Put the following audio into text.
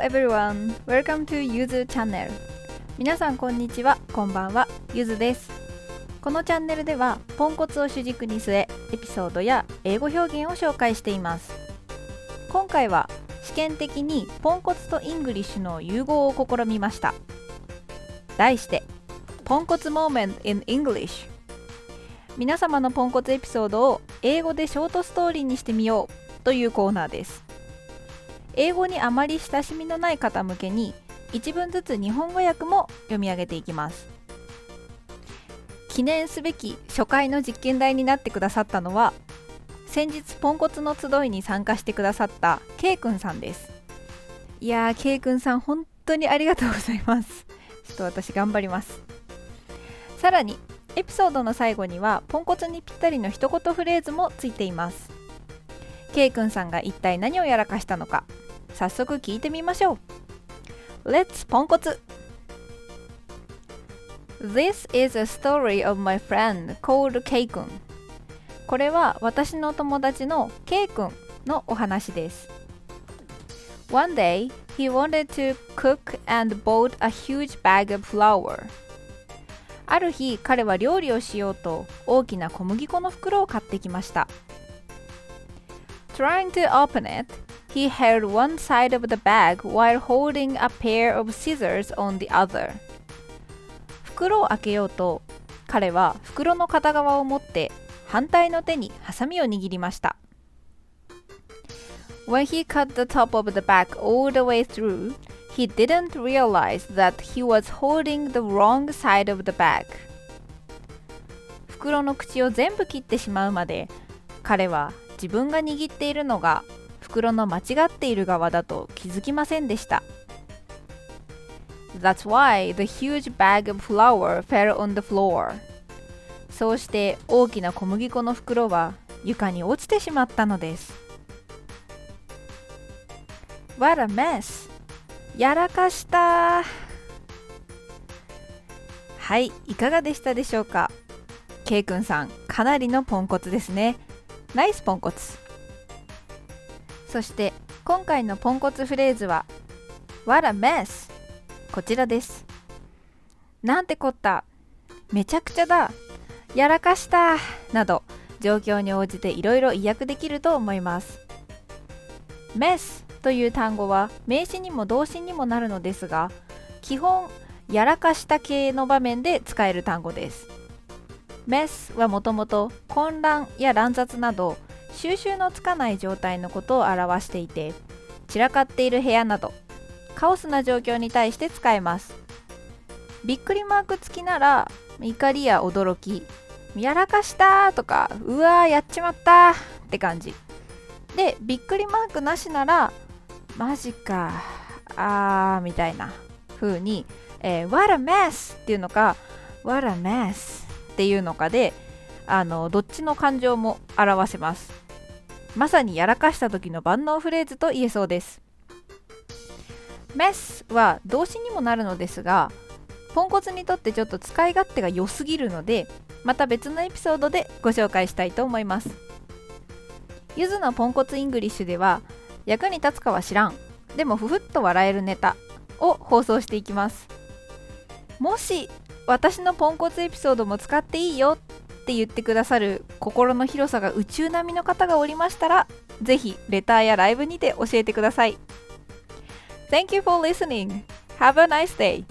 everyone! Welcome to Yuzu Channel. 皆さんこんにちは、こんばんは、ゆずです。このチャンネルではポンコツを主軸に据えエピソードや英語表現を紹介しています。今回は試験的にポンコツと English の融合を試みました。題してポンコツ Moment in English. 皆様のポンコツエピソードを英語でショートストーリーにしてみようというコーナーです。英語にあまり親しみのない方向けに一文ずつ日本語訳も読み上げていきます。記念すべき初回の実験台になってくださったのは先日ポンコツの集いに参加してくださった K くんさんです。いやー K くんさん本当にありがとうございます。ちょっと私頑張ります。さらにエピソードの最後にはポンコツにぴったりの一言フレーズもついています。K くんさんが一体何をやらかしたのか。早速聞いてみましょう Let's ポンコツ This is a story of my friend called K くんこれは私の友達の K くんのお話です One day he wanted to cook and bought a huge bag of flour ある日彼は料理をしようと大きな小麦粉の袋を買ってきました Trying to open it, he held one side of the bag while holding a pair of scissors on the other. 袋を開けようと彼は袋の片側を持って反対の手にハサミを握りました When he cut the top of the bag all the way through, he didn't realize that he was holding the wrong side of the bag 袋の口を全部切ってしまうまで彼は自分が握っているのが袋の間違っている側だと気づきませんでした That's why the huge bag of flour fell on the floor. そうして大きな小麦粉の袋は床に落ちてしまったのです。What a mess! やらかしたはい、いかがでしたでしょうか ?K 君さん、かなりのポンコツですね。ナイスポンコツそして今回のポンコツフレーズは What a mess! こちらです。なんてこった。めちゃくちゃだ。やらかした。など状況に応じていろいろ意訳できると思います。メスという単語は名詞にも動詞にもなるのですが基本やらかした系の場面で使える単語です。メスはもともと混乱や乱雑など収集のつかない状態のことを表していて散らかっている部屋などカオスな状況に対して使えます。びっくりマーク付きなら怒りや驚きやらかしたとかうわーやっちまったって感じ。でびっくりマークなしならマジかあーみたいな風に、えー、What a mess っていうのか What a mess っていうのかであのどっちの感情も表せます。まさにやらかした時の万能フレーズと言えそうです。mess は動詞にもなるのですがポンコツにとってちょっと使い勝手が良すぎるのでまた別のエピソードでご紹介したいと思います。ゆずのポンコツ English では役に立つかは知らんでもふふっと笑えるネタを放送していきます。もし私のポンコツエピソードも使っていいよって言ってくださる心の広さが宇宙並みの方がおりましたらぜひレターやライブにて教えてください Thank you for listening. Have a nice day.